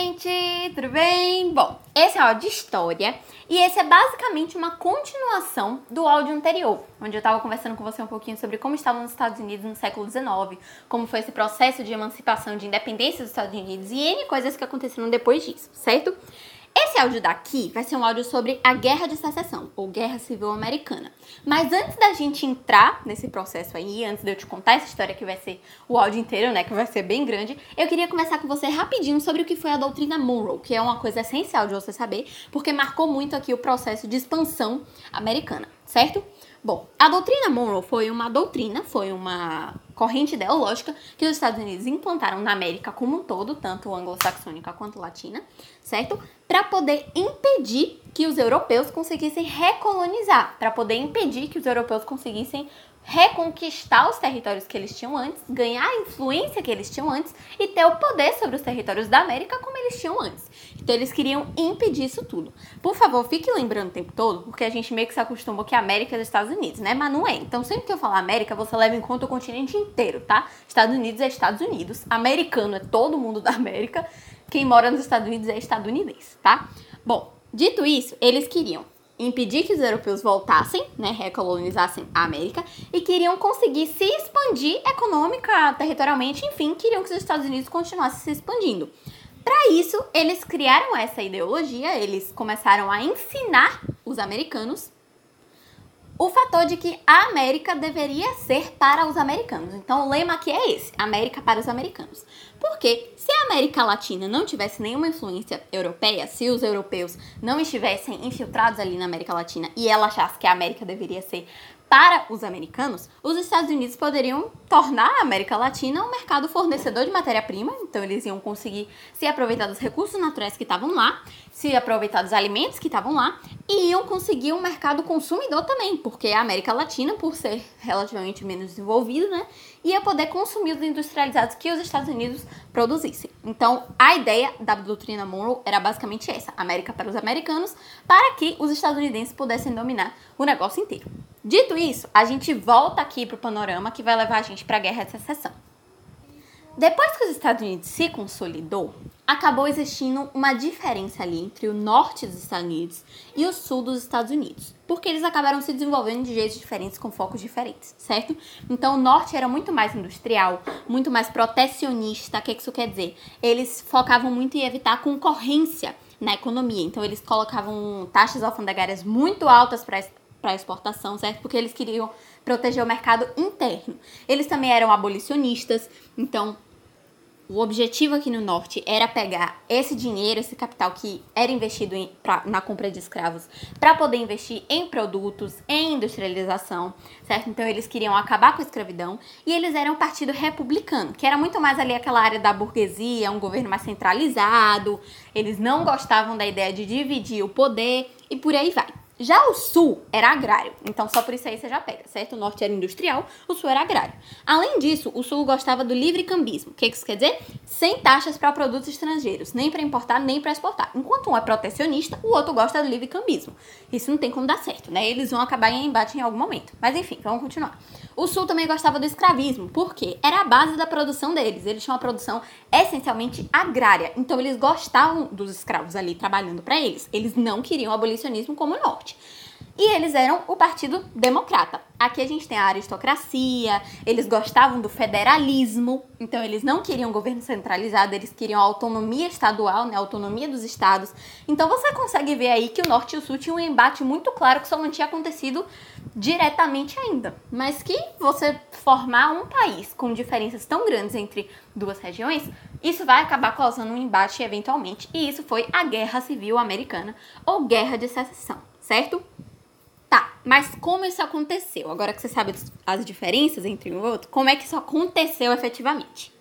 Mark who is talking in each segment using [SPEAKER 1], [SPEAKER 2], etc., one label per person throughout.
[SPEAKER 1] gente! Tudo bem? Bom, esse é o áudio de história e esse é basicamente uma continuação do áudio anterior, onde eu estava conversando com você um pouquinho sobre como estavam os Estados Unidos no século XIX, como foi esse processo de emancipação, de independência dos Estados Unidos e N coisas que aconteceram depois disso, certo? Esse áudio daqui vai ser um áudio sobre a Guerra de Secessão, ou Guerra Civil Americana. Mas antes da gente entrar nesse processo aí, antes de eu te contar essa história que vai ser o áudio inteiro, né, que vai ser bem grande, eu queria conversar com você rapidinho sobre o que foi a doutrina Monroe, que é uma coisa essencial de você saber, porque marcou muito aqui o processo de expansão americana, certo? Bom, a doutrina Monroe foi uma doutrina, foi uma corrente ideológica que os Estados Unidos implantaram na América como um todo, tanto anglo-saxônica quanto latina, certo? Para poder impedir que os europeus conseguissem recolonizar, para poder impedir que os europeus conseguissem reconquistar os territórios que eles tinham antes, ganhar a influência que eles tinham antes e ter o poder sobre os territórios da América como eles tinham antes. Então eles queriam impedir isso tudo. Por favor, fique lembrando o tempo todo, porque a gente meio que se acostumou que a América é dos Estados Unidos, né? Mas não é. Então sempre que eu falar América, você leva em conta o continente inteiro, tá? Estados Unidos é Estados Unidos, americano é todo mundo da América, quem mora nos Estados Unidos é estadunidense, tá? Bom, dito isso, eles queriam impedir que os europeus voltassem, né, recolonizassem a América e queriam conseguir se expandir econômica, territorialmente, enfim, queriam que os Estados Unidos continuassem se expandindo. Para isso, eles criaram essa ideologia, eles começaram a ensinar os americanos o fator de que a América deveria ser para os americanos. Então, o lema aqui é esse: América para os americanos. Porque se a América Latina não tivesse nenhuma influência europeia, se os europeus não estivessem infiltrados ali na América Latina e ela achasse que a América deveria ser para os americanos, os Estados Unidos poderiam tornar a América Latina um mercado fornecedor de matéria-prima, então eles iam conseguir se aproveitar dos recursos naturais que estavam lá, se aproveitar dos alimentos que estavam lá e iam conseguir um mercado consumidor também, porque a América Latina, por ser relativamente menos desenvolvida, né, ia poder consumir os industrializados que os Estados Unidos produzissem. Então, a ideia da doutrina Monroe era basicamente essa: América para os americanos, para que os estadunidenses pudessem dominar o negócio inteiro. Dito isso, a gente volta aqui para o panorama que vai levar a gente para a Guerra de Secessão. Depois que os Estados Unidos se consolidou, acabou existindo uma diferença ali entre o norte dos Estados Unidos e o sul dos Estados Unidos, porque eles acabaram se desenvolvendo de jeitos diferentes, com focos diferentes, certo? Então o norte era muito mais industrial, muito mais protecionista. O que isso quer dizer? Eles focavam muito em evitar concorrência na economia, então eles colocavam taxas alfandegárias muito altas para para exportação, certo? Porque eles queriam proteger o mercado interno. Eles também eram abolicionistas, então o objetivo aqui no norte era pegar esse dinheiro, esse capital que era investido em, pra, na compra de escravos, para poder investir em produtos, em industrialização, certo? Então eles queriam acabar com a escravidão e eles eram um partido republicano, que era muito mais ali aquela área da burguesia, um governo mais centralizado. Eles não gostavam da ideia de dividir o poder e por aí vai. Já o sul era agrário, então só por isso aí você já pega, certo? O norte era industrial, o sul era agrário. Além disso, o sul gostava do livre cambismo. O que isso quer dizer? Sem taxas para produtos estrangeiros, nem para importar, nem para exportar. Enquanto um é protecionista, o outro gosta do livre cambismo. Isso não tem como dar certo, né? Eles vão acabar em embate em algum momento. Mas enfim, vamos continuar. O sul também gostava do escravismo, porque era a base da produção deles. Eles tinham uma produção essencialmente agrária, então eles gostavam dos escravos ali trabalhando para eles. Eles não queriam abolicionismo como o norte. E eles eram o Partido Democrata. Aqui a gente tem a aristocracia, eles gostavam do federalismo, então eles não queriam governo centralizado, eles queriam autonomia estadual, né, autonomia dos estados. Então você consegue ver aí que o norte e o sul tinham um embate muito claro que só não tinha acontecido diretamente ainda, mas que você formar um país com diferenças tão grandes entre duas regiões, isso vai acabar causando um embate eventualmente, e isso foi a Guerra Civil Americana ou Guerra de Secessão, certo? Tá, mas como isso aconteceu? Agora que você sabe as diferenças entre um e outro, como é que isso aconteceu efetivamente?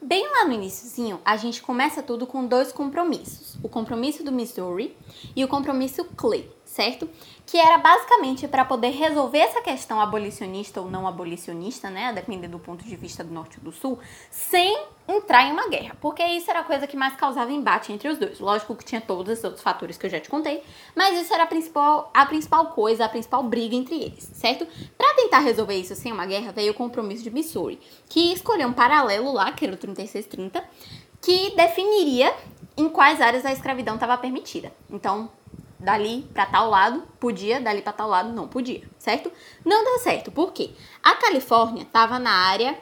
[SPEAKER 1] Bem lá no iníciozinho, a gente começa tudo com dois compromissos. O compromisso do Missouri e o compromisso Clay certo? Que era basicamente para poder resolver essa questão abolicionista ou não abolicionista, né, a depender do ponto de vista do norte ou do sul, sem entrar em uma guerra, porque isso era a coisa que mais causava embate entre os dois. Lógico que tinha todos esses outros fatores que eu já te contei, mas isso era a principal, a principal coisa, a principal briga entre eles, certo? Para tentar resolver isso sem uma guerra, veio o compromisso de Missouri, que escolheu um paralelo lá, que era o 3630, que definiria em quais áreas a escravidão estava permitida. Então, dali para tal lado podia, dali para tal lado não podia, certo? Não deu certo, por quê? A Califórnia estava na área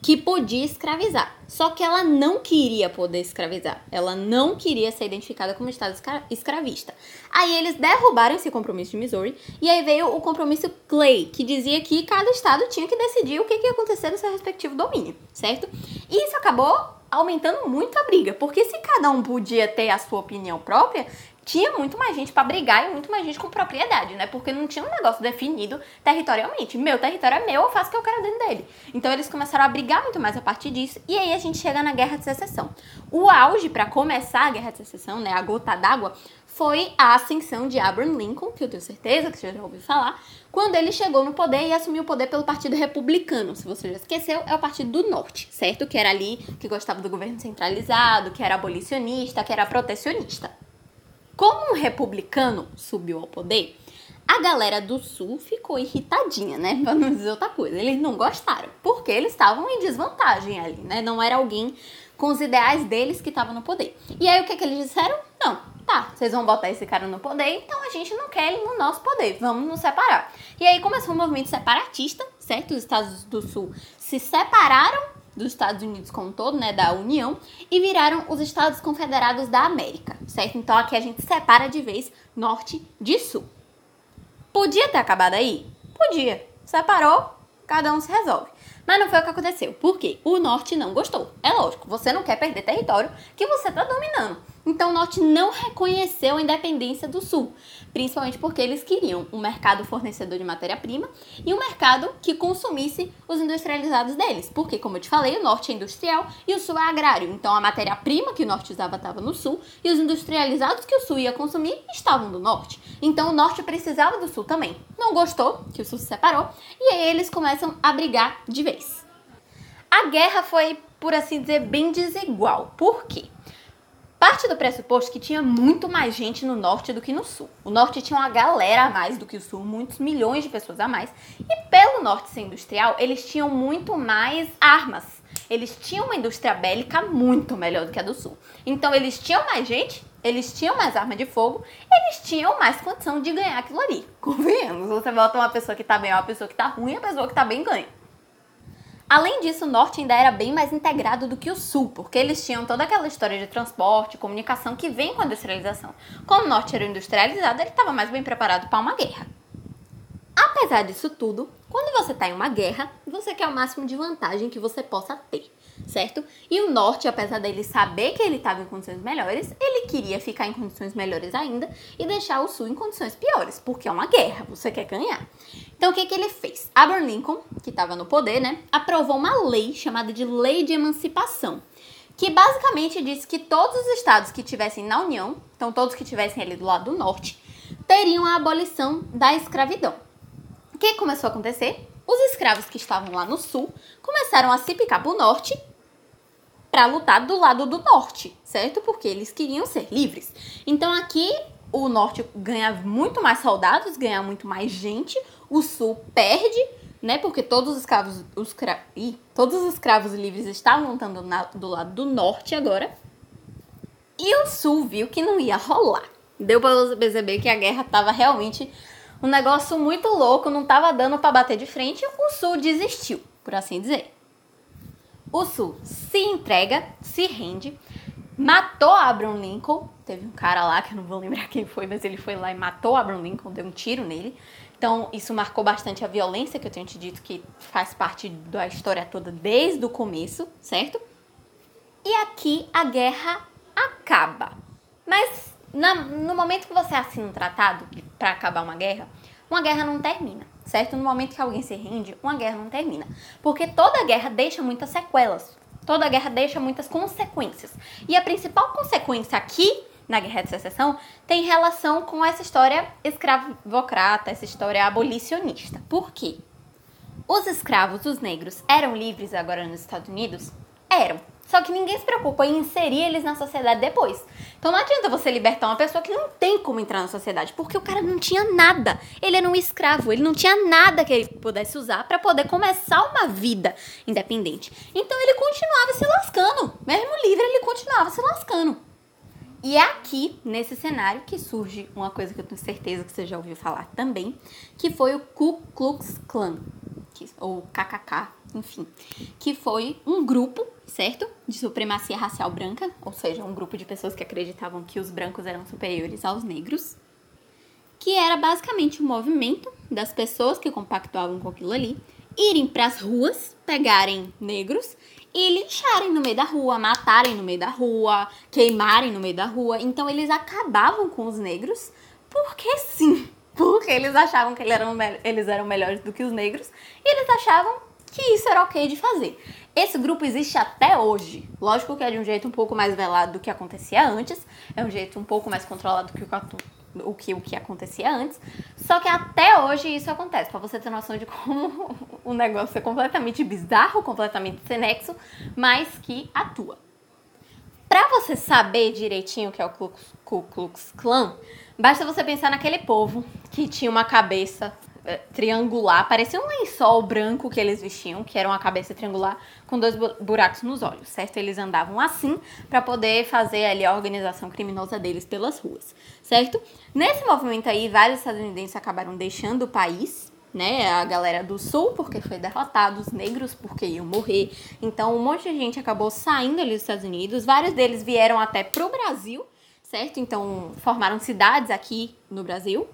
[SPEAKER 1] que podia escravizar, só que ela não queria poder escravizar, ela não queria ser identificada como estado escravista. Aí eles derrubaram esse compromisso de Missouri e aí veio o compromisso Clay, que dizia que cada estado tinha que decidir o que, que ia acontecer no seu respectivo domínio, certo? E isso acabou aumentando muito a briga, porque se cada um podia ter a sua opinião própria, tinha muito mais gente para brigar e muito mais gente com propriedade, né? Porque não tinha um negócio definido territorialmente. Meu território é meu, eu faço o que eu quero dentro dele. Então eles começaram a brigar muito mais a partir disso e aí a gente chega na Guerra de Secessão. O auge para começar a Guerra de Secessão, né, a gota d'água, foi a ascensão de Abraham Lincoln, que eu tenho certeza que você já ouviu falar, quando ele chegou no poder e assumiu o poder pelo Partido Republicano. Se você já esqueceu, é o Partido do Norte, certo? Que era ali que gostava do governo centralizado, que era abolicionista, que era protecionista. Como um republicano subiu ao poder, a galera do sul ficou irritadinha, né? Pra não dizer outra coisa. Eles não gostaram, porque eles estavam em desvantagem ali, né? Não era alguém com os ideais deles que estava no poder. E aí o que, que eles disseram? Não, tá, vocês vão botar esse cara no poder, então a gente não quer ele no nosso poder, vamos nos separar. E aí começou um movimento separatista, certo? Os Estados do Sul se separaram dos Estados Unidos como um todo, né, da União, e viraram os Estados Confederados da América, certo? Então aqui a gente separa de vez norte de sul. Podia ter acabado aí? Podia. Separou, cada um se resolve. Mas não foi o que aconteceu. Por quê? O norte não gostou. É lógico, você não quer perder território que você está dominando. Então o norte não reconheceu a independência do sul, principalmente porque eles queriam um mercado fornecedor de matéria-prima e um mercado que consumisse os industrializados deles. Porque, como eu te falei, o norte é industrial e o sul é agrário. Então a matéria-prima que o norte usava estava no sul e os industrializados que o sul ia consumir estavam no norte. Então o norte precisava do sul também. Não gostou que o sul se separou e aí eles começam a brigar de vez. A guerra foi, por assim dizer, bem desigual. Por quê? Parte do pressuposto que tinha muito mais gente no norte do que no sul. O norte tinha uma galera a mais do que o sul, muitos milhões de pessoas a mais. E pelo norte ser industrial, eles tinham muito mais armas. Eles tinham uma indústria bélica muito melhor do que a do sul. Então eles tinham mais gente, eles tinham mais arma de fogo, eles tinham mais condição de ganhar aquilo ali. Convenhamos, você bota uma pessoa que tá bem, uma pessoa que tá ruim, a pessoa que tá bem ganha. Além disso, o norte ainda era bem mais integrado do que o sul, porque eles tinham toda aquela história de transporte, comunicação que vem com a industrialização. Como o norte era industrializado, ele estava mais bem preparado para uma guerra. Apesar disso tudo, quando você está em uma guerra, você quer o máximo de vantagem que você possa ter certo? E o norte, apesar dele saber que ele estava em condições melhores, ele queria ficar em condições melhores ainda e deixar o sul em condições piores, porque é uma guerra, você quer ganhar. Então o que, que ele fez? Abraham Lincoln, que estava no poder, né, aprovou uma lei chamada de Lei de Emancipação, que basicamente disse que todos os estados que tivessem na União, então todos que tivessem ali do lado do norte, teriam a abolição da escravidão. O que começou a acontecer? Os escravos que estavam lá no sul começaram a se picar para o norte para lutar do lado do norte, certo? Porque eles queriam ser livres. Então aqui o norte ganha muito mais soldados, ganha muito mais gente, o sul perde, né? Porque todos os escravos, os cra... Ih, todos os escravos livres estavam lutando na, do lado do norte agora. E o sul viu que não ia rolar. Deu para perceber que a guerra tava realmente um negócio muito louco, não tava dando para bater de frente, o sul desistiu, por assim dizer. O Sul se entrega, se rende, matou Abraham Lincoln. Teve um cara lá, que eu não vou lembrar quem foi, mas ele foi lá e matou Abraham Lincoln, deu um tiro nele. Então, isso marcou bastante a violência, que eu tenho te dito que faz parte da história toda desde o começo, certo? E aqui a guerra acaba. Mas na, no momento que você assina um tratado para acabar uma guerra, uma guerra não termina certo? No momento que alguém se rende, uma guerra não termina. Porque toda guerra deixa muitas sequelas. Toda guerra deixa muitas consequências. E a principal consequência aqui na Guerra de Secessão tem relação com essa história escravocrata, essa história abolicionista. Por quê? Os escravos, os negros, eram livres agora nos Estados Unidos? Eram, Só que ninguém se preocupa em inserir eles na sociedade depois. Então não adianta você libertar uma pessoa que não tem como entrar na sociedade, porque o cara não tinha nada. Ele era um escravo, ele não tinha nada que ele pudesse usar para poder começar uma vida independente. Então ele continuava se lascando. Mesmo livre, ele continuava se lascando. E é aqui, nesse cenário, que surge uma coisa que eu tenho certeza que você já ouviu falar também, que foi o Ku Klux Klan, ou KKK, enfim, que foi um grupo, certo? De supremacia racial branca, ou seja, um grupo de pessoas que acreditavam que os brancos eram superiores aos negros, que era basicamente um movimento das pessoas que compactuavam com aquilo ali, irem para as ruas, pegarem negros e lincharem no meio da rua, matarem no meio da rua, queimarem no meio da rua. Então eles acabavam com os negros porque sim, porque eles achavam que eles eram, eles eram melhores do que os negros e eles achavam que isso era ok de fazer. Esse grupo existe até hoje. Lógico que é de um jeito um pouco mais velado do que acontecia antes, é um jeito um pouco mais controlado do que o, o que, o que acontecia antes. Só que até hoje isso acontece, para você ter noção de como o negócio é completamente bizarro, completamente sem nexo, mas que atua. Para você saber direitinho o que é o Ku Klux Klan, basta você pensar naquele povo que tinha uma cabeça triangular, parecia um lençol branco que eles vestiam, que era uma cabeça triangular com dois buracos nos olhos, certo? Eles andavam assim para poder fazer ali a organização criminosa deles pelas ruas, certo? Nesse movimento aí, vários estadunidenses acabaram deixando o país, né? A galera do sul porque foi derrotado, os negros porque iam morrer. Então, um monte de gente acabou saindo ali dos Estados Unidos, vários deles vieram até pro Brasil, certo? Então, formaram cidades aqui no Brasil,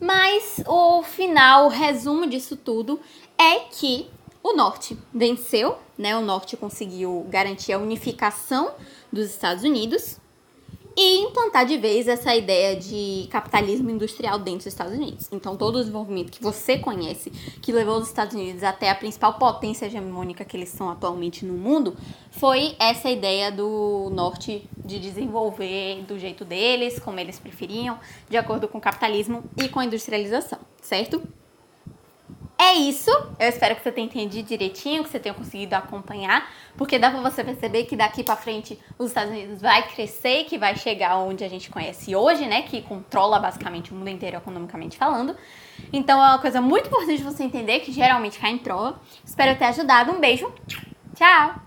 [SPEAKER 1] mas o final, o resumo disso tudo é que o norte venceu, né? O norte conseguiu garantir a unificação dos Estados Unidos e implantar de vez essa ideia de capitalismo industrial dentro dos Estados Unidos. Então, todo o desenvolvimento que você conhece, que levou os Estados Unidos até a principal potência hegemônica que eles são atualmente no mundo, foi essa ideia do norte de desenvolver do jeito deles, como eles preferiam, de acordo com o capitalismo e com a industrialização, certo? É isso. Eu espero que você tenha entendido direitinho, que você tenha conseguido acompanhar, porque dá para você perceber que daqui para frente os Estados Unidos vai crescer, que vai chegar onde a gente conhece hoje, né, que controla basicamente o mundo inteiro economicamente falando. Então é uma coisa muito importante você entender que geralmente cai em prova. Espero ter ajudado. Um beijo. Tchau.